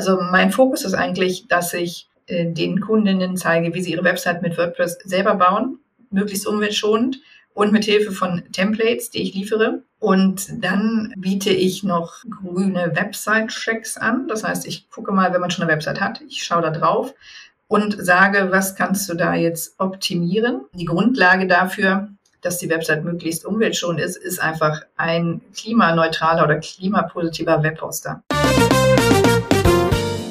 Also mein Fokus ist eigentlich, dass ich äh, den Kundinnen zeige, wie sie ihre Website mit WordPress selber bauen, möglichst umweltschonend und mit Hilfe von Templates, die ich liefere. Und dann biete ich noch grüne Website-Checks an. Das heißt, ich gucke mal, wenn man schon eine Website hat, ich schaue da drauf und sage, was kannst du da jetzt optimieren? Die Grundlage dafür, dass die Website möglichst umweltschonend ist, ist einfach ein klimaneutraler oder klimapositiver Webhoster.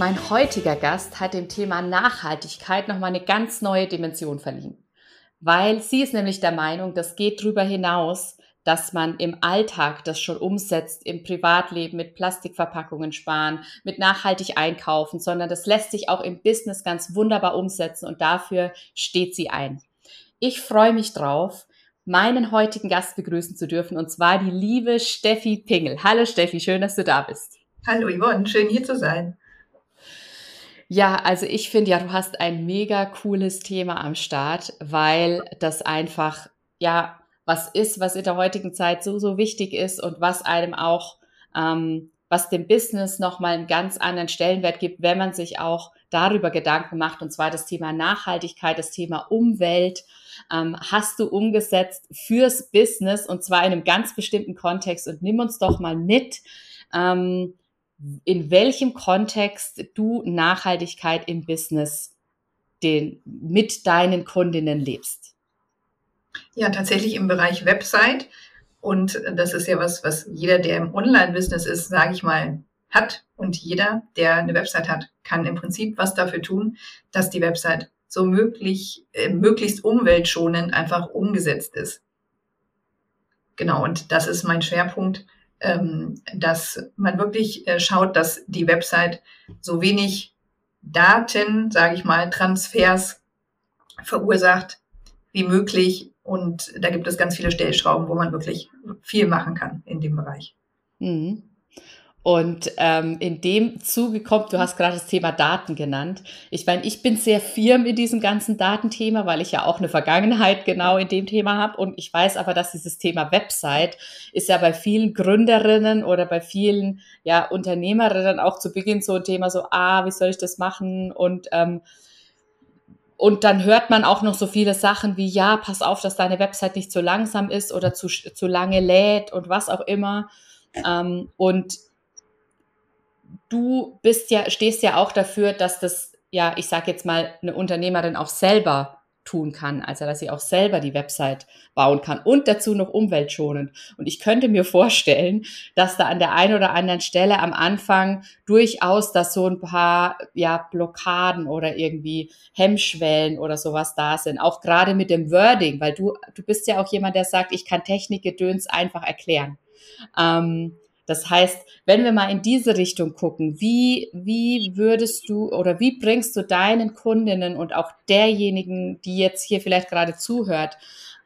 Mein heutiger Gast hat dem Thema Nachhaltigkeit nochmal eine ganz neue Dimension verliehen. Weil sie ist nämlich der Meinung, das geht darüber hinaus, dass man im Alltag das schon umsetzt, im Privatleben mit Plastikverpackungen sparen, mit nachhaltig einkaufen, sondern das lässt sich auch im Business ganz wunderbar umsetzen und dafür steht sie ein. Ich freue mich drauf, meinen heutigen Gast begrüßen zu dürfen und zwar die liebe Steffi Pingel. Hallo Steffi, schön, dass du da bist. Hallo Yvonne, schön hier zu sein. Ja, also ich finde ja, du hast ein mega cooles Thema am Start, weil das einfach, ja, was ist, was in der heutigen Zeit so, so wichtig ist und was einem auch, ähm, was dem Business nochmal einen ganz anderen Stellenwert gibt, wenn man sich auch darüber Gedanken macht, und zwar das Thema Nachhaltigkeit, das Thema Umwelt, ähm, hast du umgesetzt fürs Business und zwar in einem ganz bestimmten Kontext. Und nimm uns doch mal mit, ähm, in welchem Kontext du Nachhaltigkeit im Business den, mit deinen Kundinnen lebst. Ja, tatsächlich im Bereich Website. Und das ist ja was, was jeder, der im Online-Business ist, sage ich mal, hat. Und jeder, der eine Website hat, kann im Prinzip was dafür tun, dass die Website so möglich, äh, möglichst umweltschonend einfach umgesetzt ist. Genau, und das ist mein Schwerpunkt ähm, dass man wirklich äh, schaut, dass die Website so wenig Daten, sage ich mal, Transfers verursacht wie möglich. Und da gibt es ganz viele Stellschrauben, wo man wirklich viel machen kann in dem Bereich. Mhm. Und ähm, in dem Zuge kommt, du hast gerade das Thema Daten genannt. Ich meine, ich bin sehr firm in diesem ganzen Datenthema, weil ich ja auch eine Vergangenheit genau in dem Thema habe. Und ich weiß aber, dass dieses Thema Website ist ja bei vielen Gründerinnen oder bei vielen ja, Unternehmerinnen auch zu Beginn so ein Thema, so, ah, wie soll ich das machen? Und ähm, und dann hört man auch noch so viele Sachen wie, ja, pass auf, dass deine Website nicht zu langsam ist oder zu, zu lange lädt und was auch immer. Ähm, und du bist ja, stehst ja auch dafür, dass das, ja, ich sage jetzt mal, eine Unternehmerin auch selber tun kann, also dass sie auch selber die Website bauen kann und dazu noch umweltschonend. Und ich könnte mir vorstellen, dass da an der einen oder anderen Stelle am Anfang durchaus dass so ein paar ja Blockaden oder irgendwie Hemmschwellen oder sowas da sind, auch gerade mit dem Wording, weil du du bist ja auch jemand, der sagt, ich kann Technikgedöns einfach erklären. Ähm, das heißt, wenn wir mal in diese Richtung gucken, wie, wie würdest du oder wie bringst du deinen Kundinnen und auch derjenigen, die jetzt hier vielleicht gerade zuhört,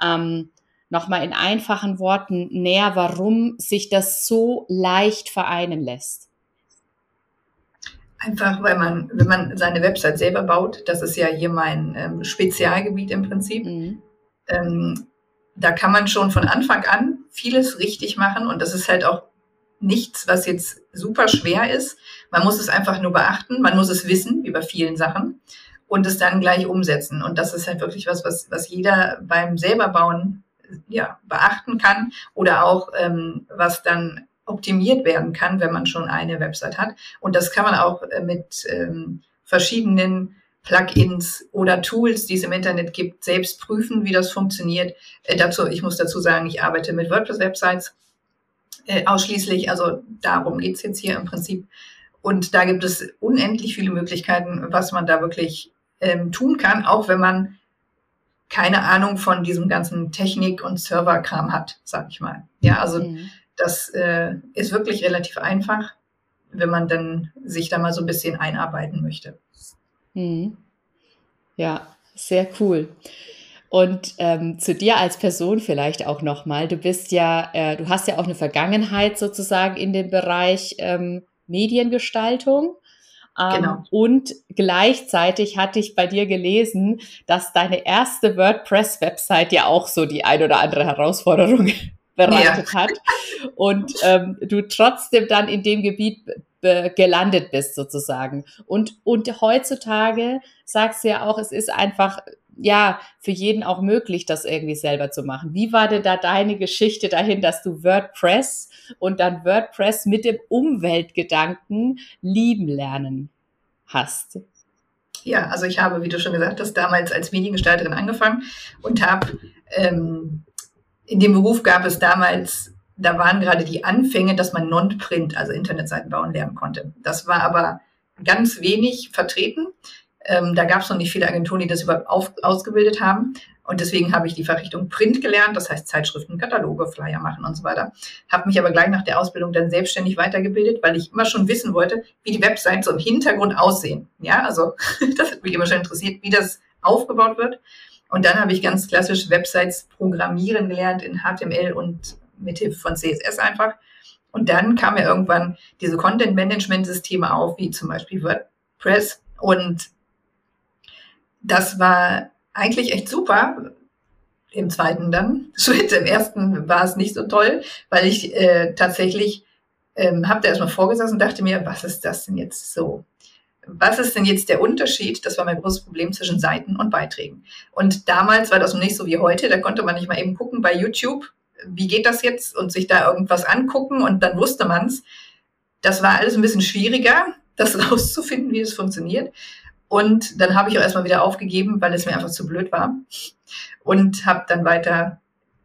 ähm, nochmal in einfachen Worten näher, warum sich das so leicht vereinen lässt? Einfach, weil man, wenn man seine Website selber baut, das ist ja hier mein ähm, Spezialgebiet im Prinzip, mhm. ähm, da kann man schon von Anfang an vieles richtig machen und das ist halt auch nichts, was jetzt super schwer ist. Man muss es einfach nur beachten, man muss es wissen, wie bei vielen Sachen, und es dann gleich umsetzen. Und das ist halt wirklich was, was, was jeder beim selberbauen ja, beachten kann oder auch ähm, was dann optimiert werden kann, wenn man schon eine Website hat. Und das kann man auch äh, mit ähm, verschiedenen Plugins oder Tools, die es im Internet gibt, selbst prüfen, wie das funktioniert. Äh, dazu, ich muss dazu sagen, ich arbeite mit WordPress-Websites äh, ausschließlich. Also darum geht's jetzt hier im Prinzip. Und da gibt es unendlich viele Möglichkeiten, was man da wirklich ähm, tun kann, auch wenn man keine Ahnung von diesem ganzen Technik- und Serverkram hat, sag ich mal. Ja, also mhm. das äh, ist wirklich relativ einfach. wenn man dann sich da mal so ein bisschen einarbeiten möchte. Mhm. Ja, sehr cool. Und ähm, zu dir als Person vielleicht auch nochmal. Du bist ja, äh, du hast ja auch eine Vergangenheit sozusagen in dem Bereich ähm, Mediengestaltung. Ähm, genau. Und gleichzeitig hatte ich bei dir gelesen, dass deine erste WordPress-Website ja auch so die ein oder andere Herausforderung bereitet ja. hat und ähm, du trotzdem dann in dem Gebiet gelandet bist sozusagen. Und, und heutzutage sagst du ja auch, es ist einfach ja, für jeden auch möglich, das irgendwie selber zu machen. Wie war denn da deine Geschichte dahin, dass du WordPress und dann WordPress mit dem Umweltgedanken lieben lernen hast? Ja, also ich habe, wie du schon gesagt hast, damals als Mediengestalterin angefangen und habe ähm, in dem Beruf gab es damals, da waren gerade die Anfänge, dass man Non-Print, also Internetseiten bauen lernen konnte. Das war aber ganz wenig vertreten. Ähm, da gab es noch nicht viele Agenturen, die das überhaupt auf, ausgebildet haben. Und deswegen habe ich die Fachrichtung Print gelernt, das heißt Zeitschriften, Kataloge, Flyer machen und so weiter. Habe mich aber gleich nach der Ausbildung dann selbstständig weitergebildet, weil ich immer schon wissen wollte, wie die Webseiten so im Hintergrund aussehen. Ja, also das hat mich immer schon interessiert, wie das aufgebaut wird. Und dann habe ich ganz klassisch Websites programmieren gelernt in HTML und mit Hilfe von CSS einfach. Und dann kamen ja irgendwann diese Content-Management-Systeme auf, wie zum Beispiel WordPress. Und das war eigentlich echt super. Im zweiten dann. Schritt im ersten war es nicht so toll, weil ich äh, tatsächlich ähm, habe da erstmal vorgesessen und dachte mir, was ist das denn jetzt so? Was ist denn jetzt der Unterschied? Das war mein großes Problem zwischen Seiten und Beiträgen. Und damals war das noch nicht so wie heute. Da konnte man nicht mal eben gucken bei YouTube, wie geht das jetzt und sich da irgendwas angucken und dann wusste man's. Das war alles ein bisschen schwieriger, das rauszufinden, wie es funktioniert. Und dann habe ich auch erstmal wieder aufgegeben, weil es mir einfach zu blöd war. Und habe dann weiter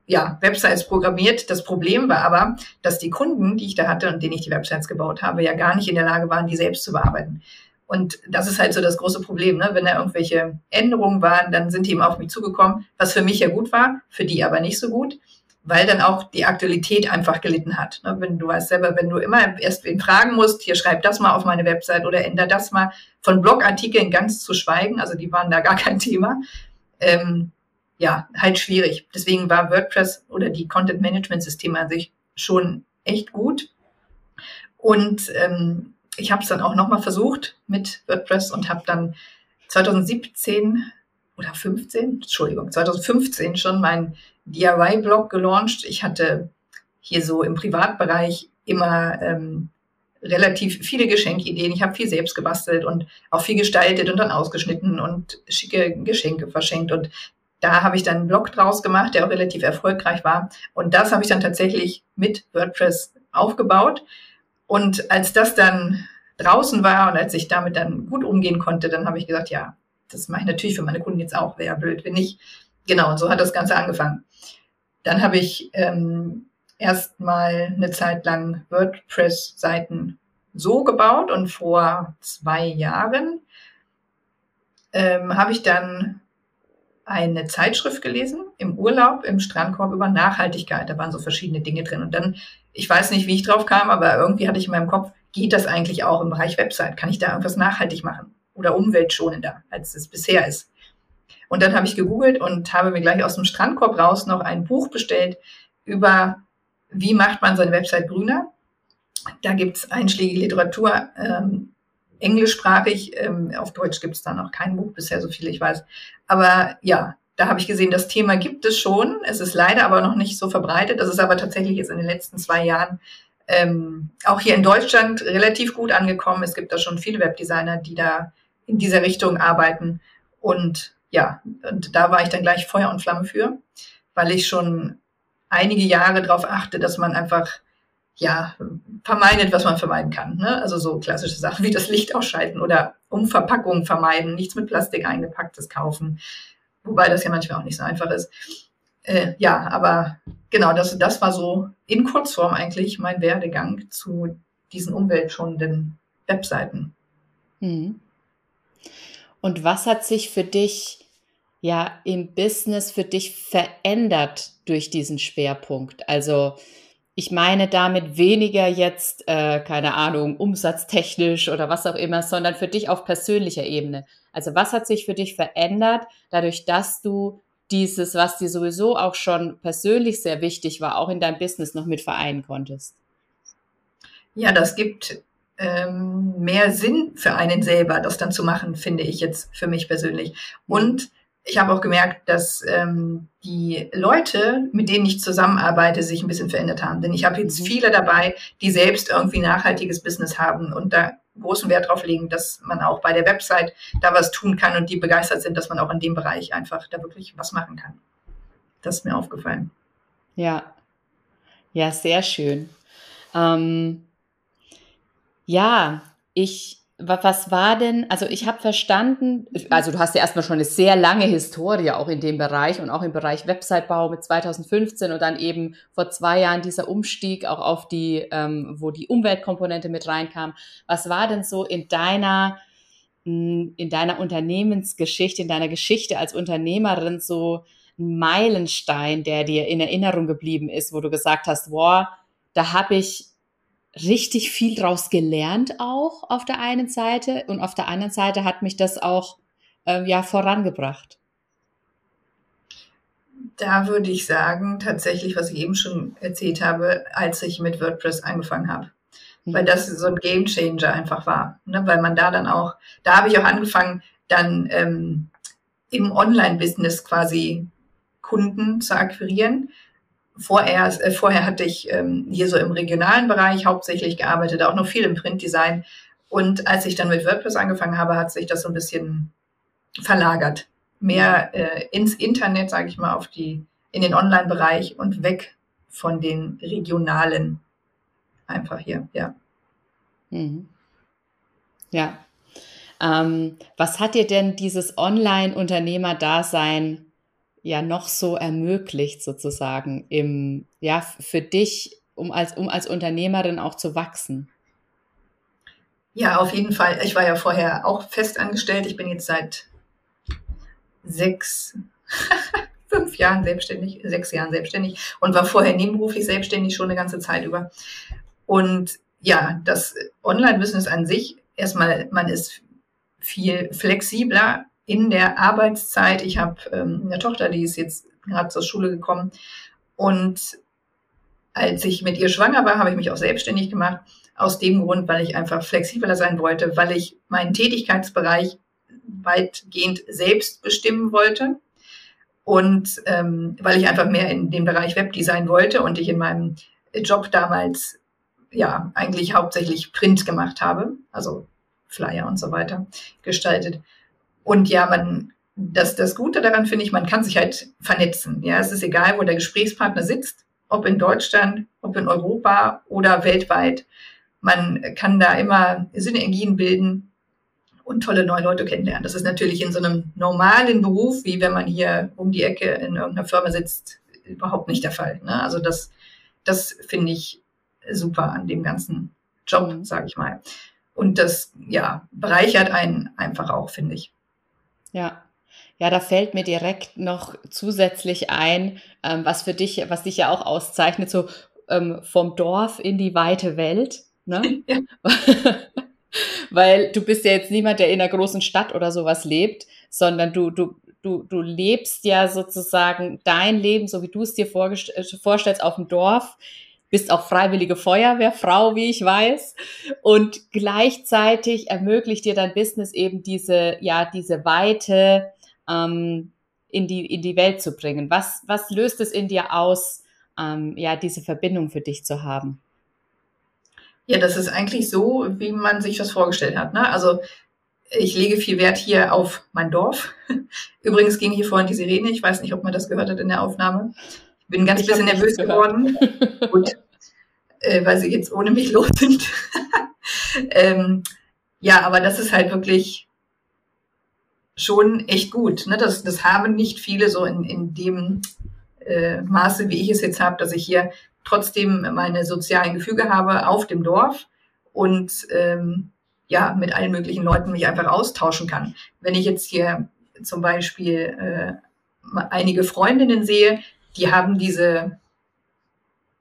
ja, Websites programmiert. Das Problem war aber, dass die Kunden, die ich da hatte und denen ich die Websites gebaut habe, ja gar nicht in der Lage waren, die selbst zu bearbeiten. Und das ist halt so das große Problem. Ne? Wenn da irgendwelche Änderungen waren, dann sind die eben auf mich zugekommen, was für mich ja gut war, für die aber nicht so gut weil dann auch die Aktualität einfach gelitten hat. Ne? Wenn du weißt selber, wenn du immer erst wen fragen musst, hier schreib das mal auf meine Website oder änder das mal, von Blogartikeln ganz zu schweigen, also die waren da gar kein Thema. Ähm, ja, halt schwierig. Deswegen war WordPress oder die Content Management Systeme an sich schon echt gut. Und ähm, ich habe es dann auch nochmal versucht mit WordPress und habe dann 2017 oder 15, Entschuldigung, 2015 schon mein DIY-Blog gelauncht. Ich hatte hier so im Privatbereich immer ähm, relativ viele Geschenkideen. Ich habe viel selbst gebastelt und auch viel gestaltet und dann ausgeschnitten und schicke Geschenke verschenkt. Und da habe ich dann einen Blog draus gemacht, der auch relativ erfolgreich war. Und das habe ich dann tatsächlich mit WordPress aufgebaut. Und als das dann draußen war und als ich damit dann gut umgehen konnte, dann habe ich gesagt, ja, das mache ich natürlich für meine Kunden jetzt auch. Wäre ja blöd, wenn nicht. Genau, und so hat das Ganze angefangen. Dann habe ich ähm, erstmal eine Zeit lang WordPress-Seiten so gebaut und vor zwei Jahren ähm, habe ich dann eine Zeitschrift gelesen im Urlaub im Strandkorb über Nachhaltigkeit. Da waren so verschiedene Dinge drin. Und dann, ich weiß nicht, wie ich drauf kam, aber irgendwie hatte ich in meinem Kopf, geht das eigentlich auch im Bereich Website? Kann ich da irgendwas nachhaltig machen oder umweltschonender, als es bisher ist? Und dann habe ich gegoogelt und habe mir gleich aus dem Strandkorb raus noch ein Buch bestellt über, wie macht man seine Website grüner. Da gibt es einschlägige Literatur, ähm, englischsprachig. Ähm, auf Deutsch gibt es da noch kein Buch bisher, so viel ich weiß. Aber ja, da habe ich gesehen, das Thema gibt es schon. Es ist leider aber noch nicht so verbreitet. Das ist aber tatsächlich jetzt in den letzten zwei Jahren ähm, auch hier in Deutschland relativ gut angekommen. Es gibt da schon viele Webdesigner, die da in dieser Richtung arbeiten. Und ja, und da war ich dann gleich Feuer und Flamme für, weil ich schon einige Jahre darauf achte, dass man einfach ja vermeidet, was man vermeiden kann. Ne? Also so klassische Sachen wie das Licht ausschalten oder Umverpackungen vermeiden, nichts mit Plastik eingepacktes kaufen, wobei das ja manchmal auch nicht so einfach ist. Äh, ja, aber genau, das, das war so in Kurzform eigentlich mein Werdegang zu diesen umweltschonenden Webseiten. Mhm. Und was hat sich für dich ja im Business für dich verändert durch diesen Schwerpunkt? Also ich meine damit weniger jetzt, äh, keine Ahnung, umsatztechnisch oder was auch immer, sondern für dich auf persönlicher Ebene. Also was hat sich für dich verändert, dadurch, dass du dieses, was dir sowieso auch schon persönlich sehr wichtig war, auch in deinem Business noch mit vereinen konntest? Ja, das gibt ähm, mehr Sinn für einen selber, das dann zu machen, finde ich jetzt für mich persönlich. Und ich habe auch gemerkt, dass ähm, die Leute, mit denen ich zusammenarbeite, sich ein bisschen verändert haben. Denn ich habe jetzt mhm. viele dabei, die selbst irgendwie nachhaltiges Business haben und da großen Wert drauf legen, dass man auch bei der Website da was tun kann und die begeistert sind, dass man auch in dem Bereich einfach da wirklich was machen kann. Das ist mir aufgefallen. Ja, ja, sehr schön. Ähm, ja, ich was war denn, also ich habe verstanden, also du hast ja erstmal schon eine sehr lange Historie auch in dem Bereich und auch im Bereich Websitebau mit 2015 und dann eben vor zwei Jahren dieser Umstieg auch auf die, ähm, wo die Umweltkomponente mit reinkam. Was war denn so in deiner, hm, in deiner Unternehmensgeschichte, in deiner Geschichte als Unternehmerin so ein Meilenstein, der dir in Erinnerung geblieben ist, wo du gesagt hast, wow, da habe ich richtig viel draus gelernt auch auf der einen Seite und auf der anderen Seite hat mich das auch äh, ja vorangebracht. Da würde ich sagen, tatsächlich, was ich eben schon erzählt habe, als ich mit WordPress angefangen habe. Mhm. Weil das so ein Game Changer einfach war. Ne? Weil man da dann auch, da habe ich auch angefangen, dann ähm, im Online-Business quasi Kunden zu akquirieren Vorher, äh, vorher hatte ich ähm, hier so im regionalen Bereich hauptsächlich gearbeitet, auch noch viel im Printdesign. Und als ich dann mit WordPress angefangen habe, hat sich das so ein bisschen verlagert. Mehr äh, ins Internet, sage ich mal, auf die, in den Online-Bereich und weg von den regionalen. Einfach hier, ja. Mhm. Ja. Ähm, was hat dir denn dieses Online-Unternehmer-Dasein ja noch so ermöglicht sozusagen im, ja, für dich, um als, um als Unternehmerin auch zu wachsen? Ja, auf jeden Fall. Ich war ja vorher auch fest angestellt. Ich bin jetzt seit sechs, fünf Jahren selbstständig, sechs Jahren selbstständig und war vorher nebenberuflich selbstständig schon eine ganze Zeit über. Und ja, das Online-Business an sich, erstmal, man ist viel flexibler in der Arbeitszeit. Ich habe ähm, eine Tochter, die ist jetzt gerade zur Schule gekommen. Und als ich mit ihr schwanger war, habe ich mich auch selbstständig gemacht. Aus dem Grund, weil ich einfach flexibler sein wollte, weil ich meinen Tätigkeitsbereich weitgehend selbst bestimmen wollte und ähm, weil ich einfach mehr in dem Bereich Webdesign wollte und ich in meinem Job damals ja eigentlich hauptsächlich Print gemacht habe, also Flyer und so weiter gestaltet. Und ja, man, das, das Gute daran finde ich, man kann sich halt vernetzen. Ja, es ist egal, wo der Gesprächspartner sitzt, ob in Deutschland, ob in Europa oder weltweit. Man kann da immer Synergien bilden und tolle neue Leute kennenlernen. Das ist natürlich in so einem normalen Beruf, wie wenn man hier um die Ecke in irgendeiner Firma sitzt, überhaupt nicht der Fall. Ne? Also das, das finde ich super an dem ganzen Job, mhm. sage ich mal. Und das, ja, bereichert einen einfach auch, finde ich. Ja. Ja, da fällt mir direkt noch zusätzlich ein, ähm, was für dich, was dich ja auch auszeichnet, so ähm, vom Dorf in die weite Welt. Ne? Ja. Weil du bist ja jetzt niemand, der in einer großen Stadt oder sowas lebt, sondern du, du, du, du lebst ja sozusagen dein Leben, so wie du es dir vorstellst, auf dem Dorf, bist auch freiwillige Feuerwehrfrau, wie ich weiß. Und gleichzeitig ermöglicht dir dein Business eben diese, ja, diese Weite ähm, in, die, in die Welt zu bringen. Was, was löst es in dir aus, ähm, ja, diese Verbindung für dich zu haben? Ja, das ist eigentlich so, wie man sich das vorgestellt hat. Ne? Also ich lege viel Wert hier auf mein Dorf. Übrigens ging hier vorhin die Sirene. Ich weiß nicht, ob man das gehört hat in der Aufnahme. Bin ganz ich bisschen nervös geworden. Gut, äh, weil sie jetzt ohne mich los sind. ähm, ja, aber das ist halt wirklich schon echt gut. Ne? Das, das haben nicht viele so in, in dem äh, Maße, wie ich es jetzt habe, dass ich hier trotzdem meine sozialen Gefüge habe auf dem Dorf und ähm, ja, mit allen möglichen Leuten mich einfach austauschen kann. Wenn ich jetzt hier zum Beispiel äh, einige Freundinnen sehe, die haben diese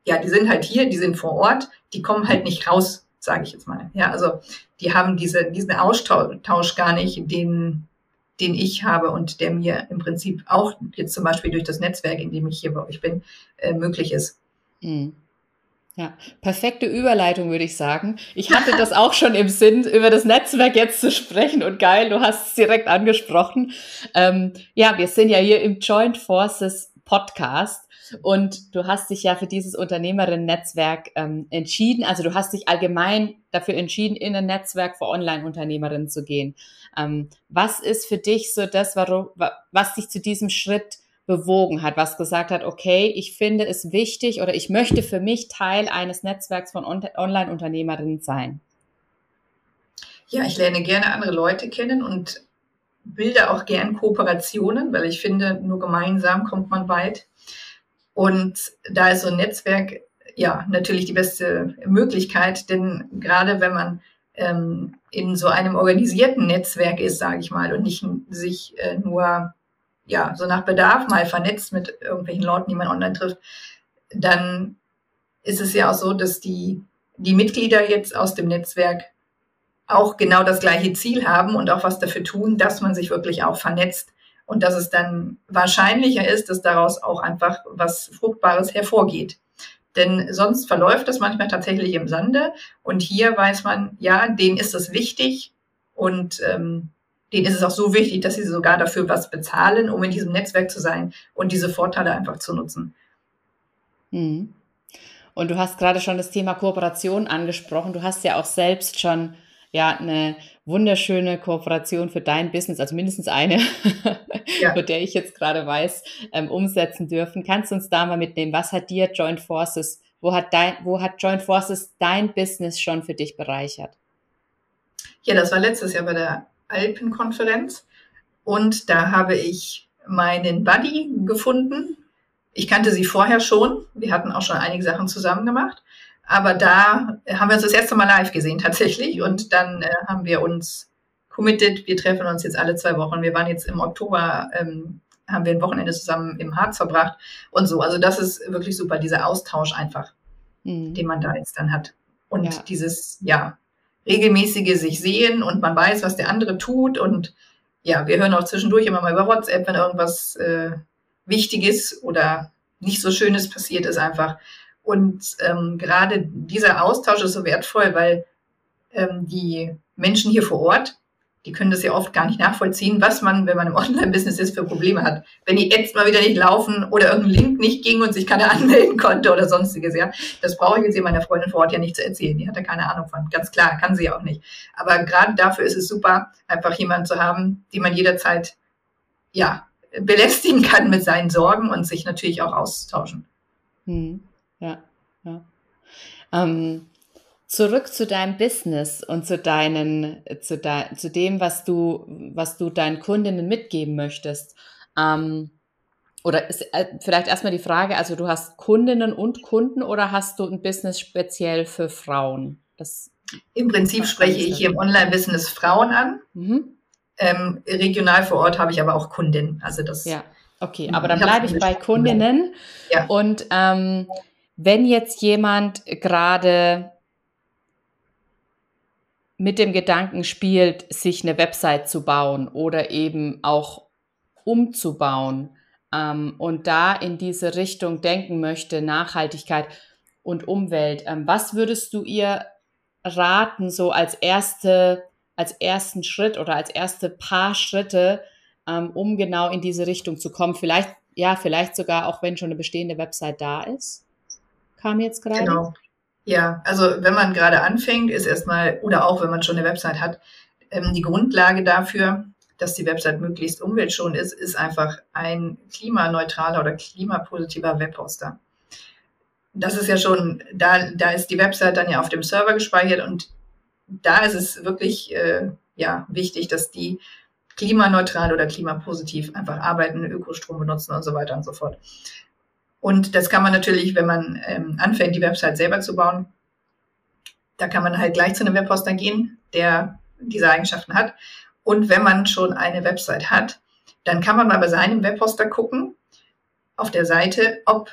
ja, die sind halt hier, die sind vor Ort, die kommen halt nicht raus, sage ich jetzt mal. Ja, also die haben diese, diesen Austausch gar nicht, den, den ich habe und der mir im Prinzip auch jetzt zum Beispiel durch das Netzwerk, in dem ich hier bei euch bin, äh, möglich ist. Mhm. Ja, perfekte Überleitung, würde ich sagen. Ich hatte das auch schon im Sinn, über das Netzwerk jetzt zu sprechen und geil, du hast es direkt angesprochen. Ähm, ja, wir sind ja hier im Joint Forces Podcast und du hast dich ja für dieses Unternehmerinnen-Netzwerk ähm, entschieden. Also du hast dich allgemein dafür entschieden, in ein Netzwerk für Online-Unternehmerinnen zu gehen. Ähm, was ist für dich so das, warum, was dich zu diesem Schritt bewogen hat, was gesagt hat, okay, ich finde es wichtig oder ich möchte für mich Teil eines Netzwerks von Online-Unternehmerinnen sein? Ja, ich lerne gerne andere Leute kennen und bilde auch gern Kooperationen, weil ich finde, nur gemeinsam kommt man weit. Und da ist so ein Netzwerk ja natürlich die beste Möglichkeit, denn gerade wenn man ähm, in so einem organisierten Netzwerk ist, sage ich mal, und nicht sich äh, nur ja, so nach Bedarf mal vernetzt mit irgendwelchen Leuten, die man online trifft, dann ist es ja auch so, dass die, die Mitglieder jetzt aus dem Netzwerk auch genau das gleiche Ziel haben und auch was dafür tun, dass man sich wirklich auch vernetzt und dass es dann wahrscheinlicher ist, dass daraus auch einfach was Fruchtbares hervorgeht. Denn sonst verläuft das manchmal tatsächlich im Sande und hier weiß man, ja, denen ist es wichtig und ähm, denen ist es auch so wichtig, dass sie sogar dafür was bezahlen, um in diesem Netzwerk zu sein und diese Vorteile einfach zu nutzen. Mhm. Und du hast gerade schon das Thema Kooperation angesprochen. Du hast ja auch selbst schon ja eine wunderschöne Kooperation für dein Business, also mindestens eine, ja. von der ich jetzt gerade weiß, ähm, umsetzen dürfen. Kannst du uns da mal mitnehmen? Was hat dir Joint Forces, wo hat dein, wo hat Joint Forces dein Business schon für dich bereichert? Ja, das war letztes Jahr bei der Alpenkonferenz. Und da habe ich meinen Buddy gefunden. Ich kannte sie vorher schon. Wir hatten auch schon einige Sachen zusammen gemacht. Aber da haben wir uns das erste Mal live gesehen tatsächlich. Und dann äh, haben wir uns committed. Wir treffen uns jetzt alle zwei Wochen. Wir waren jetzt im Oktober, ähm, haben wir ein Wochenende zusammen im Harz verbracht und so. Also das ist wirklich super, dieser Austausch einfach, mhm. den man da jetzt dann hat. Und ja. dieses, ja, regelmäßige sich sehen und man weiß, was der andere tut. Und ja, wir hören auch zwischendurch immer mal über WhatsApp, wenn irgendwas äh, Wichtiges oder nicht so Schönes passiert ist einfach. Und ähm, gerade dieser Austausch ist so wertvoll, weil ähm, die Menschen hier vor Ort die können das ja oft gar nicht nachvollziehen, was man, wenn man im Online-Business ist, für Probleme hat. Wenn die Ads mal wieder nicht laufen oder irgendein Link nicht ging und sich keiner anmelden konnte oder sonstiges, ja. Das brauche ich jetzt hier meiner Freundin vor Ort ja nicht zu erzählen. Die hat ja keine Ahnung von. Ganz klar, kann sie auch nicht. Aber gerade dafür ist es super, einfach jemanden zu haben, den man jederzeit, ja, belästigen kann mit seinen Sorgen und sich natürlich auch austauschen. Hm. Ja, ja. Ähm, Zurück zu deinem Business und zu deinen, zu, de, zu dem, was du, was du deinen Kundinnen mitgeben möchtest. Ähm, oder ist, äh, vielleicht erstmal die Frage, also du hast Kundinnen und Kunden oder hast du ein Business speziell für Frauen? Das Im Prinzip spreche ich hier im Online-Business Frauen an. Mhm. Ähm, regional vor Ort habe ich aber auch Kundinnen. Also das. Ja, okay, aber dann bleibe ich bei Kundinnen. Ja. Und ähm, wenn jetzt jemand gerade mit dem Gedanken spielt, sich eine Website zu bauen oder eben auch umzubauen ähm, und da in diese Richtung denken möchte, Nachhaltigkeit und Umwelt, ähm, was würdest du ihr raten, so als erste, als ersten Schritt oder als erste paar Schritte, ähm, um genau in diese Richtung zu kommen? Vielleicht, ja, vielleicht sogar auch wenn schon eine bestehende Website da ist. Kam jetzt gerade. Genau. Ja, also wenn man gerade anfängt, ist erstmal, oder auch wenn man schon eine Website hat, ähm, die Grundlage dafür, dass die Website möglichst umweltschonend ist, ist einfach ein klimaneutraler oder klimapositiver Webhoster. Das ist ja schon, da, da ist die Website dann ja auf dem Server gespeichert und da ist es wirklich äh, ja, wichtig, dass die klimaneutral oder klimapositiv einfach arbeiten, Ökostrom benutzen und so weiter und so fort. Und das kann man natürlich, wenn man ähm, anfängt, die Website selber zu bauen, da kann man halt gleich zu einem Webhoster gehen, der diese Eigenschaften hat. Und wenn man schon eine Website hat, dann kann man mal bei seinem Webhoster gucken auf der Seite, ob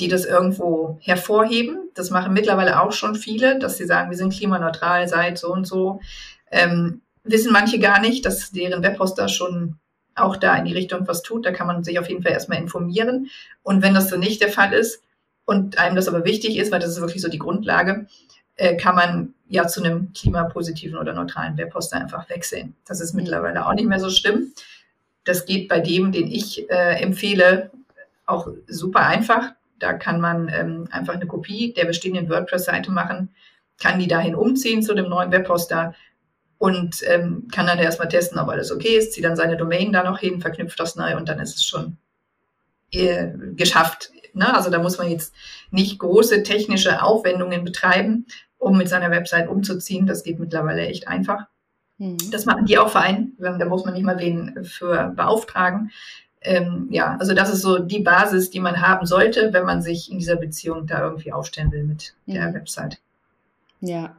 die das irgendwo hervorheben. Das machen mittlerweile auch schon viele, dass sie sagen, wir sind klimaneutral seit so und so. Ähm, wissen manche gar nicht, dass deren Webhoster schon auch da in die Richtung was tut. Da kann man sich auf jeden Fall erstmal informieren. Und wenn das so nicht der Fall ist und einem das aber wichtig ist, weil das ist wirklich so die Grundlage, äh, kann man ja zu einem klimapositiven oder neutralen Webhoster einfach wechseln. Das ist mittlerweile auch nicht mehr so schlimm. Das geht bei dem, den ich äh, empfehle, auch super einfach. Da kann man ähm, einfach eine Kopie der bestehenden WordPress-Seite machen, kann die dahin umziehen zu dem neuen Webhoster und ähm, kann dann erstmal testen, ob alles okay ist, zieht dann seine Domain da noch hin, verknüpft das neu und dann ist es schon äh, geschafft. Ne? Also da muss man jetzt nicht große technische Aufwendungen betreiben, um mit seiner Website umzuziehen. Das geht mittlerweile echt einfach. Mhm. Das machen die auch Verein. Da muss man nicht mal wen für beauftragen. Ähm, ja, also das ist so die Basis, die man haben sollte, wenn man sich in dieser Beziehung da irgendwie aufstellen will mit mhm. der Website. Ja,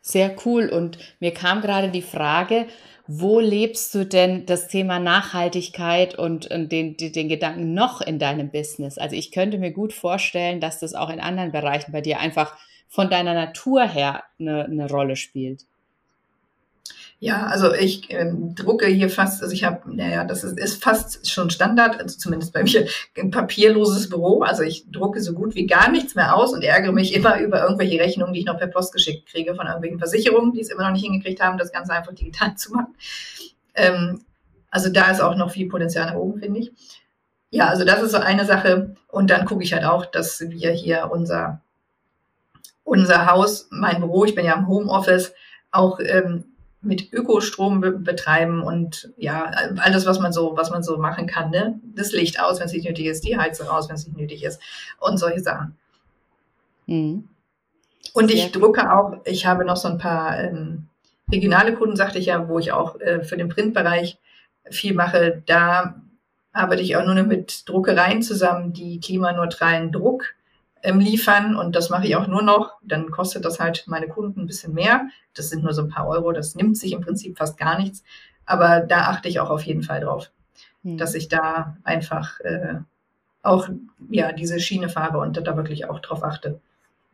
sehr cool. Und mir kam gerade die Frage, wo lebst du denn das Thema Nachhaltigkeit und, und den, den, Gedanken noch in deinem Business? Also ich könnte mir gut vorstellen, dass das auch in anderen Bereichen bei dir einfach von deiner Natur her eine, eine Rolle spielt. Ja, also ich ähm, drucke hier fast, also ich habe, naja, das ist, ist fast schon Standard, also zumindest bei mir ein papierloses Büro. Also ich drucke so gut wie gar nichts mehr aus und ärgere mich immer über irgendwelche Rechnungen, die ich noch per Post geschickt kriege von irgendwelchen Versicherungen, die es immer noch nicht hingekriegt haben, das Ganze einfach digital zu machen. Ähm, also da ist auch noch viel Potenzial nach oben, finde ich. Ja, also das ist so eine Sache. Und dann gucke ich halt auch, dass wir hier unser, unser Haus, mein Büro, ich bin ja im Homeoffice, auch ähm, mit Ökostrom be betreiben und ja, alles, was man so, was man so machen kann, ne? Das Licht aus, wenn es nicht nötig ist, die Heizung aus, wenn es nicht nötig ist und solche Sachen. Mhm. Und ich drucke auch, ich habe noch so ein paar ähm, regionale Kunden, sagte ich ja, wo ich auch äh, für den Printbereich viel mache. Da arbeite ich auch nur noch mit Druckereien zusammen, die klimaneutralen Druck ähm, liefern und das mache ich auch nur noch. Dann kostet das halt meine Kunden ein bisschen mehr. Das sind nur so ein paar Euro. Das nimmt sich im Prinzip fast gar nichts. Aber da achte ich auch auf jeden Fall drauf, hm. dass ich da einfach äh, auch ja diese Schiene fahre und da wirklich auch drauf achte.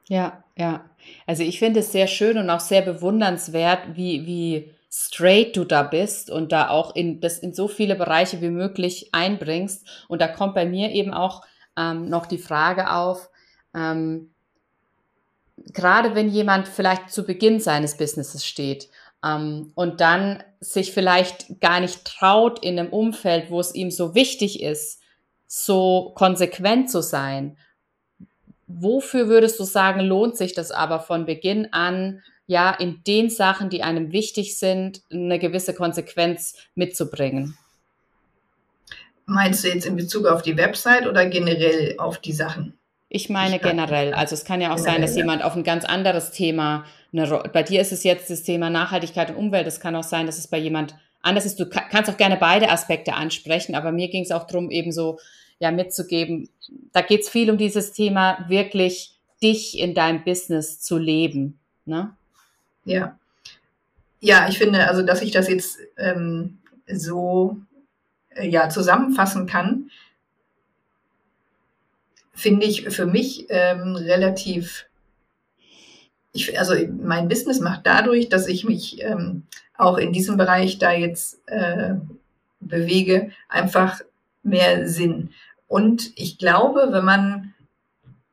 Ja, ja. Also ich finde es sehr schön und auch sehr bewundernswert, wie, wie straight du da bist und da auch in, das in so viele Bereiche wie möglich einbringst. Und da kommt bei mir eben auch ähm, noch die Frage auf, ähm, gerade wenn jemand vielleicht zu Beginn seines Businesses steht ähm, und dann sich vielleicht gar nicht traut in einem Umfeld, wo es ihm so wichtig ist, so konsequent zu sein, wofür würdest du sagen, lohnt sich das aber von Beginn an, ja, in den Sachen, die einem wichtig sind, eine gewisse Konsequenz mitzubringen? Meinst du jetzt in Bezug auf die Website oder generell auf die Sachen? Ich meine generell. Also es kann ja auch generell, sein, dass jemand auf ein ganz anderes Thema, eine, bei dir ist es jetzt das Thema Nachhaltigkeit und Umwelt. Es kann auch sein, dass es bei jemand anders ist. Du kannst auch gerne beide Aspekte ansprechen, aber mir ging es auch darum, eben so ja, mitzugeben. Da geht es viel um dieses Thema, wirklich dich in deinem Business zu leben. Ne? Ja. Ja, ich finde, also, dass ich das jetzt ähm, so äh, ja, zusammenfassen kann, finde ich für mich ähm, relativ, ich, also mein Business macht dadurch, dass ich mich ähm, auch in diesem Bereich da jetzt äh, bewege, einfach mehr Sinn. Und ich glaube, wenn man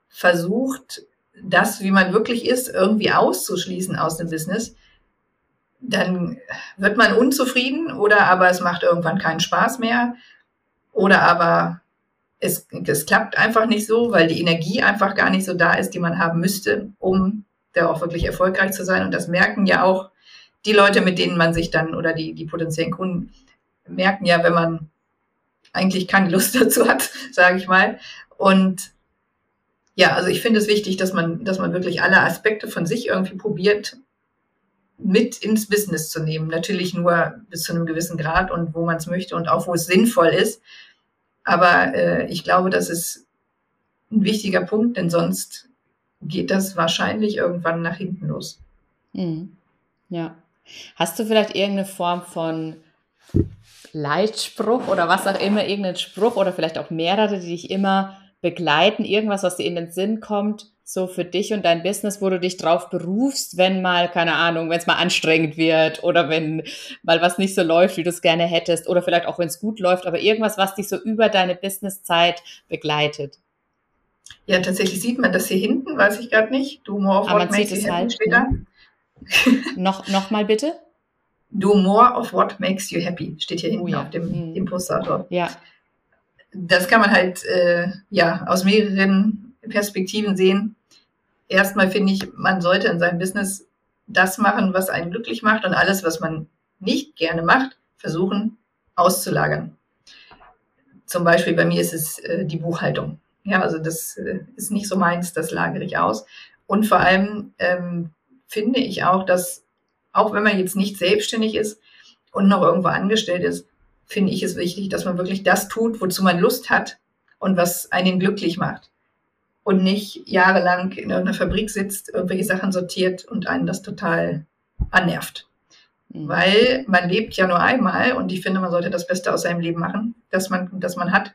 versucht, das, wie man wirklich ist, irgendwie auszuschließen aus dem Business, dann wird man unzufrieden oder aber es macht irgendwann keinen Spaß mehr oder aber es, es klappt einfach nicht so, weil die Energie einfach gar nicht so da ist, die man haben müsste, um da auch wirklich erfolgreich zu sein. Und das merken ja auch die Leute, mit denen man sich dann oder die, die potenziellen Kunden merken ja, wenn man eigentlich keine Lust dazu hat, sage ich mal. Und ja, also ich finde es wichtig, dass man, dass man wirklich alle Aspekte von sich irgendwie probiert, mit ins Business zu nehmen. Natürlich nur bis zu einem gewissen Grad und wo man es möchte und auch wo es sinnvoll ist. Aber äh, ich glaube, das ist ein wichtiger Punkt, denn sonst geht das wahrscheinlich irgendwann nach hinten los. Mhm. Ja. Hast du vielleicht irgendeine Form von Leitspruch oder was auch immer, irgendeinen Spruch oder vielleicht auch mehrere, die dich immer begleiten? Irgendwas, was dir in den Sinn kommt, so für dich und dein Business, wo du dich drauf berufst, wenn mal, keine Ahnung, wenn es mal anstrengend wird oder wenn mal was nicht so läuft, wie du es gerne hättest oder vielleicht auch, wenn es gut läuft, aber irgendwas, was dich so über deine Businesszeit begleitet? Ja, tatsächlich sieht man das hier hinten, weiß ich gerade nicht. Do more of aber what makes you happy halt, steht da. noch, noch mal bitte? Do more of what makes you happy steht hier hinten oh, ja. auf dem, hm. dem Poster. Ja. Das kann man halt äh, ja aus mehreren Perspektiven sehen. Erstmal finde ich, man sollte in seinem Business das machen, was einen glücklich macht und alles, was man nicht gerne macht, versuchen auszulagern. Zum Beispiel bei mir ist es äh, die Buchhaltung. Ja, also das äh, ist nicht so meins, das lagere ich aus. Und vor allem ähm, finde ich auch, dass auch wenn man jetzt nicht selbstständig ist und noch irgendwo angestellt ist, finde ich es wichtig, dass man wirklich das tut, wozu man Lust hat und was einen glücklich macht. Und nicht jahrelang in irgendeiner Fabrik sitzt, irgendwelche Sachen sortiert und einen das total annervt. Mhm. Weil man lebt ja nur einmal und ich finde, man sollte das Beste aus seinem Leben machen, das man, das man hat.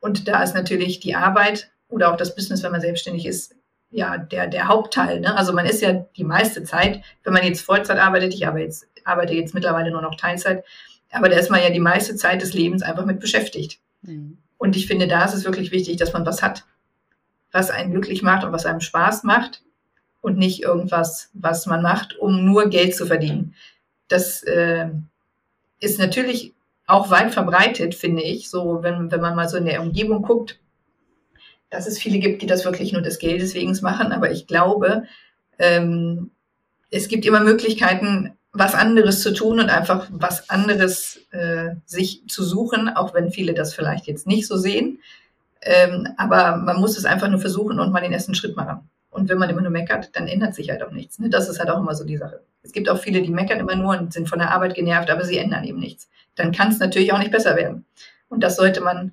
Und da ist natürlich die Arbeit oder auch das Business, wenn man selbstständig ist, ja, der, der Hauptteil. Ne? Also man ist ja die meiste Zeit, wenn man jetzt Vollzeit arbeitet, ich arbeite jetzt, arbeite jetzt mittlerweile nur noch Teilzeit, aber da ist man ja die meiste Zeit des Lebens einfach mit beschäftigt. Mhm. Und ich finde, da ist es wirklich wichtig, dass man was hat, was einen glücklich macht und was einem Spaß macht und nicht irgendwas, was man macht, um nur Geld zu verdienen. Das äh, ist natürlich auch weit verbreitet, finde ich, so wenn, wenn man mal so in der Umgebung guckt, dass es viele gibt, die das wirklich nur des Geldes wegen machen. Aber ich glaube, ähm, es gibt immer Möglichkeiten, was anderes zu tun und einfach was anderes äh, sich zu suchen, auch wenn viele das vielleicht jetzt nicht so sehen. Ähm, aber man muss es einfach nur versuchen und mal den ersten Schritt machen. Und wenn man immer nur meckert, dann ändert sich halt auch nichts. Ne? Das ist halt auch immer so die Sache. Es gibt auch viele, die meckern immer nur und sind von der Arbeit genervt, aber sie ändern eben nichts. Dann kann es natürlich auch nicht besser werden. Und das sollte man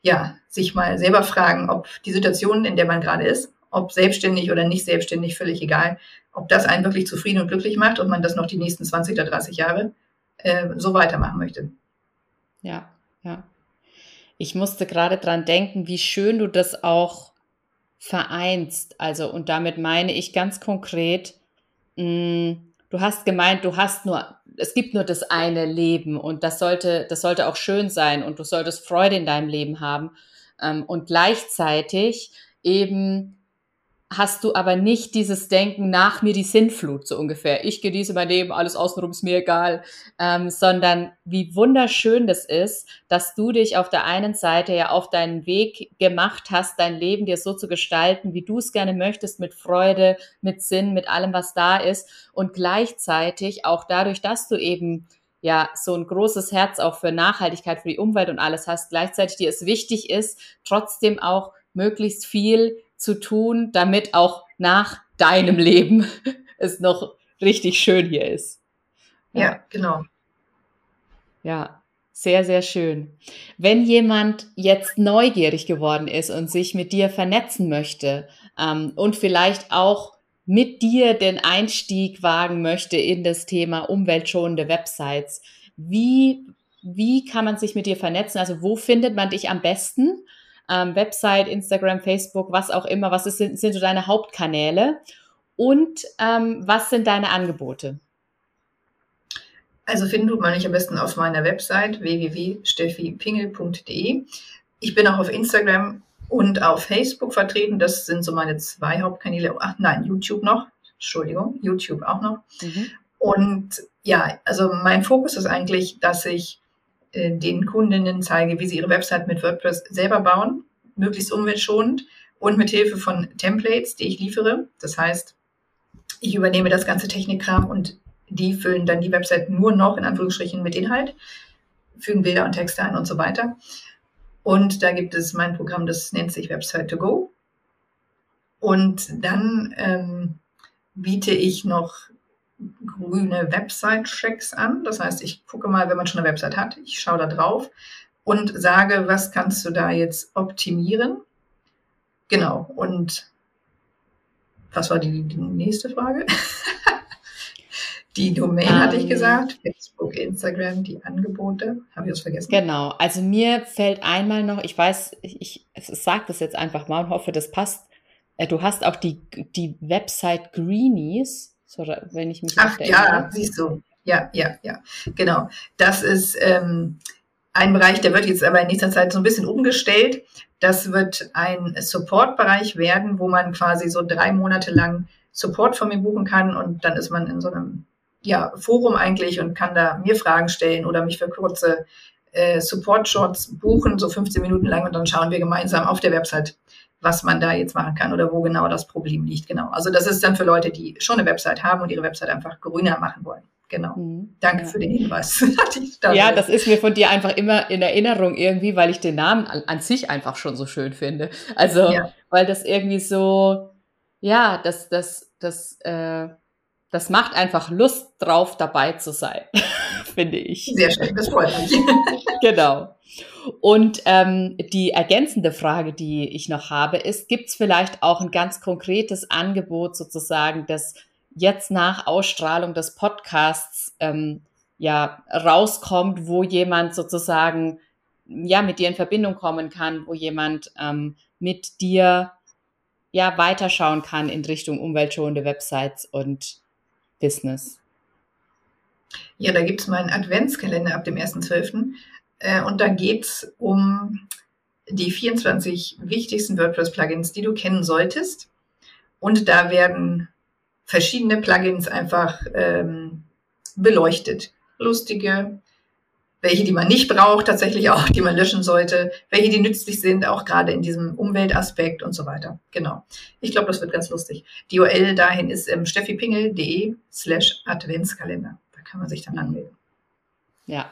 ja, sich mal selber fragen, ob die Situation, in der man gerade ist, ob selbstständig oder nicht selbstständig, völlig egal, ob das einen wirklich zufrieden und glücklich macht und man das noch die nächsten 20 oder 30 Jahre äh, so weitermachen möchte. Ja, ja. Ich musste gerade dran denken, wie schön du das auch vereinst. Also, und damit meine ich ganz konkret, mh, mm, du hast gemeint, du hast nur, es gibt nur das eine Leben und das sollte, das sollte auch schön sein und du solltest Freude in deinem Leben haben. Ähm, und gleichzeitig eben hast du aber nicht dieses Denken nach mir die Sinnflut, so ungefähr. Ich genieße mein Leben, alles außenrum ist mir egal, ähm, sondern wie wunderschön das ist, dass du dich auf der einen Seite ja auf deinen Weg gemacht hast, dein Leben dir so zu gestalten, wie du es gerne möchtest, mit Freude, mit Sinn, mit allem, was da ist und gleichzeitig auch dadurch, dass du eben ja so ein großes Herz auch für Nachhaltigkeit, für die Umwelt und alles hast, gleichzeitig dir es wichtig ist, trotzdem auch möglichst viel zu tun, damit auch nach deinem Leben es noch richtig schön hier ist. Ja, ja genau. Ja, sehr, sehr schön. Wenn jemand jetzt neugierig geworden ist und sich mit dir vernetzen möchte ähm, und vielleicht auch mit dir den Einstieg wagen möchte in das Thema umweltschonende Websites, wie, wie kann man sich mit dir vernetzen? Also wo findet man dich am besten? Ähm, Website, Instagram, Facebook, was auch immer, was ist, sind, sind so deine Hauptkanäle und ähm, was sind deine Angebote? Also finden man mich am besten auf meiner Website www.steffipingel.de. Ich bin auch auf Instagram und auf Facebook vertreten. Das sind so meine zwei Hauptkanäle. Ach nein, YouTube noch. Entschuldigung, YouTube auch noch. Mhm. Und ja, also mein Fokus ist eigentlich, dass ich den Kundinnen zeige, wie sie ihre Website mit WordPress selber bauen, möglichst umweltschonend und mit Hilfe von Templates, die ich liefere. Das heißt, ich übernehme das ganze Technikkram und die füllen dann die Website nur noch in Anführungsstrichen mit Inhalt, fügen Bilder und Texte ein und so weiter. Und da gibt es mein Programm, das nennt sich Website to Go. Und dann ähm, biete ich noch grüne Website-Checks an. Das heißt, ich gucke mal, wenn man schon eine Website hat, ich schaue da drauf und sage, was kannst du da jetzt optimieren? Genau. Und was war die, die nächste Frage? Die Domain um, hatte ich ähm. gesagt, Facebook, Instagram, die Angebote. Habe ich was vergessen? Genau. Also mir fällt einmal noch, ich weiß, ich, ich sage das jetzt einfach mal und hoffe, das passt. Äh, du hast auch die, die Website Greenies, so, wenn ich mich Ach ja, siehst du. Ja, ja, ja. Genau. Das ist ähm, ein Bereich, der wird jetzt aber in nächster Zeit so ein bisschen umgestellt. Das wird ein Support-Bereich werden, wo man quasi so drei Monate lang Support von mir buchen kann und dann ist man in so einem ja, Forum eigentlich und kann da mir Fragen stellen oder mich für kurze äh, Support-Shots buchen, so 15 Minuten lang und dann schauen wir gemeinsam auf der Website, was man da jetzt machen kann oder wo genau das Problem liegt. Genau. Also das ist dann für Leute, die schon eine Website haben und ihre Website einfach grüner machen wollen. Genau. Mhm. Danke ja. für den Hinweis. ja, das ist mir von dir einfach immer in Erinnerung irgendwie, weil ich den Namen an, sich einfach schon so schön finde. Also, ja. weil das irgendwie so, ja, das, das, das, äh, das macht einfach Lust drauf, dabei zu sein, finde ich. Sehr schön, das freut mich. genau. Und ähm, die ergänzende Frage, die ich noch habe, ist, gibt es vielleicht auch ein ganz konkretes Angebot sozusagen, das jetzt nach Ausstrahlung des Podcasts ähm, ja rauskommt, wo jemand sozusagen ja mit dir in Verbindung kommen kann, wo jemand ähm, mit dir ja weiterschauen kann in Richtung umweltschonende Websites und Business. Ja, da gibt es meinen Adventskalender ab dem 1.12. Äh, und da geht es um die 24 wichtigsten WordPress-Plugins, die du kennen solltest. Und da werden verschiedene Plugins einfach ähm, beleuchtet. Lustige, welche, die man nicht braucht, tatsächlich auch, die man löschen sollte, welche, die nützlich sind, auch gerade in diesem Umweltaspekt und so weiter. Genau. Ich glaube, das wird ganz lustig. Die URL dahin ist ähm, steffipingel.de slash Adventskalender. Da kann man sich dann anmelden. Ja,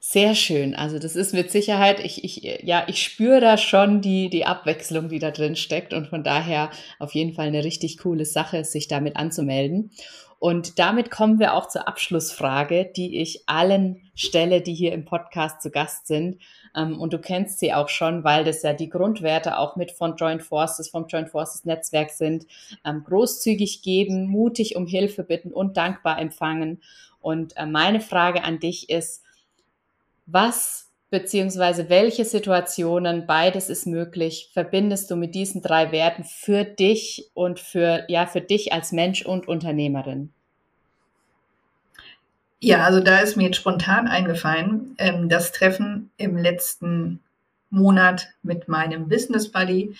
sehr schön. Also das ist mit Sicherheit, ich, ich, ja, ich spüre da schon die, die Abwechslung, die da drin steckt und von daher auf jeden Fall eine richtig coole Sache, sich damit anzumelden. Und damit kommen wir auch zur Abschlussfrage, die ich allen stelle, die hier im Podcast zu Gast sind. Ähm, und du kennst sie auch schon, weil das ja die Grundwerte auch mit von Joint Forces, vom Joint Forces Netzwerk sind. Ähm, großzügig geben, mutig um Hilfe bitten und dankbar empfangen. Und äh, meine Frage an dich ist, was beziehungsweise welche Situationen, beides ist möglich, verbindest du mit diesen drei Werten für dich und für, ja, für dich als Mensch und Unternehmerin? Ja, also da ist mir jetzt spontan eingefallen, ähm, das Treffen im letzten Monat mit meinem Business Buddy.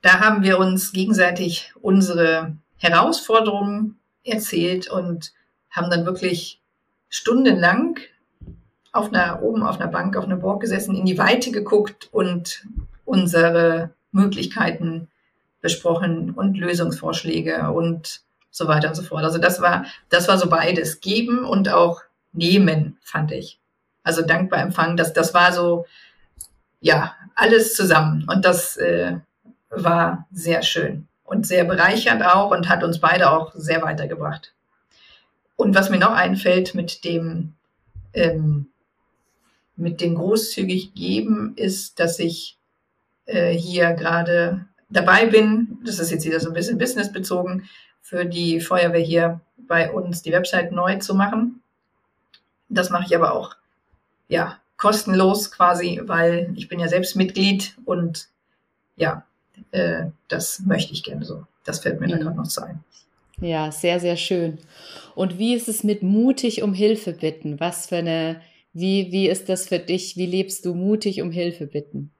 Da haben wir uns gegenseitig unsere Herausforderungen erzählt und haben dann wirklich stundenlang auf einer, oben auf einer Bank, auf einer Burg gesessen, in die Weite geguckt und unsere Möglichkeiten besprochen und Lösungsvorschläge und so weiter und so fort. Also das war, das war so beides. Geben und auch nehmen, fand ich. Also dankbar empfangen, das, das war so, ja, alles zusammen. Und das äh, war sehr schön und sehr bereichernd auch und hat uns beide auch sehr weitergebracht. Und was mir noch einfällt mit dem ähm, mit dem großzügig geben ist, dass ich äh, hier gerade dabei bin, das ist jetzt wieder so ein bisschen businessbezogen, für die Feuerwehr hier bei uns die Website neu zu machen. Das mache ich aber auch ja kostenlos quasi, weil ich bin ja selbst Mitglied und ja, äh, das möchte ich gerne so. Das fällt mir mhm. da gerade noch zu ein. Ja, sehr, sehr schön. Und wie ist es mit mutig um Hilfe bitten? Was für eine wie, wie ist das für dich? Wie lebst du mutig um Hilfe bitten?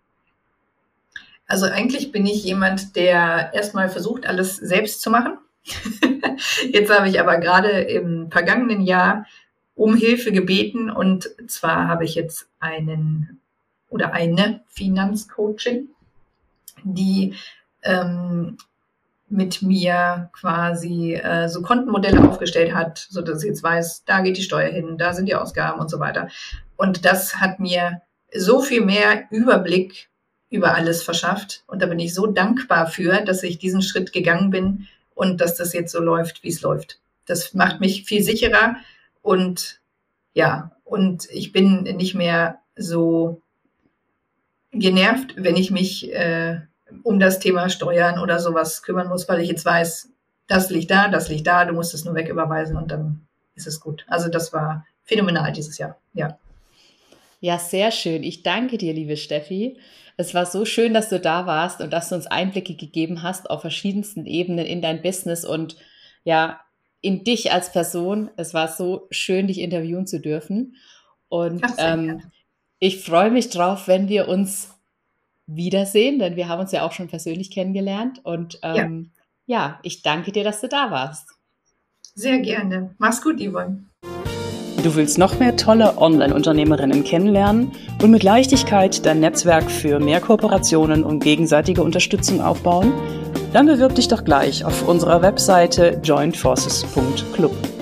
Also eigentlich bin ich jemand, der erstmal versucht, alles selbst zu machen. Jetzt habe ich aber gerade im vergangenen Jahr um Hilfe gebeten und zwar habe ich jetzt einen oder eine Finanzcoaching, die ähm, mit mir quasi äh, so Kontenmodelle aufgestellt hat, so dass ich jetzt weiß, da geht die Steuer hin, da sind die Ausgaben und so weiter. Und das hat mir so viel mehr Überblick über alles verschafft. Und da bin ich so dankbar für, dass ich diesen Schritt gegangen bin und dass das jetzt so läuft, wie es läuft. Das macht mich viel sicherer und ja, und ich bin nicht mehr so genervt, wenn ich mich äh, um das Thema Steuern oder sowas kümmern muss, weil ich jetzt weiß, das liegt da, das liegt da, du musst es nur wegüberweisen und dann ist es gut. Also das war phänomenal dieses Jahr, ja. Ja, sehr schön. Ich danke dir, liebe Steffi. Es war so schön, dass du da warst und dass du uns Einblicke gegeben hast auf verschiedensten Ebenen in dein Business und ja, in dich als Person. Es war so schön, dich interviewen zu dürfen. Und ähm, ich freue mich drauf, wenn wir uns wiedersehen, denn wir haben uns ja auch schon persönlich kennengelernt. Und ähm, ja. ja, ich danke dir, dass du da warst. Sehr gerne. Mach's gut, Yvonne. Du willst noch mehr tolle Online-Unternehmerinnen kennenlernen und mit Leichtigkeit dein Netzwerk für mehr Kooperationen und gegenseitige Unterstützung aufbauen? Dann bewirb dich doch gleich auf unserer Webseite jointforces.club.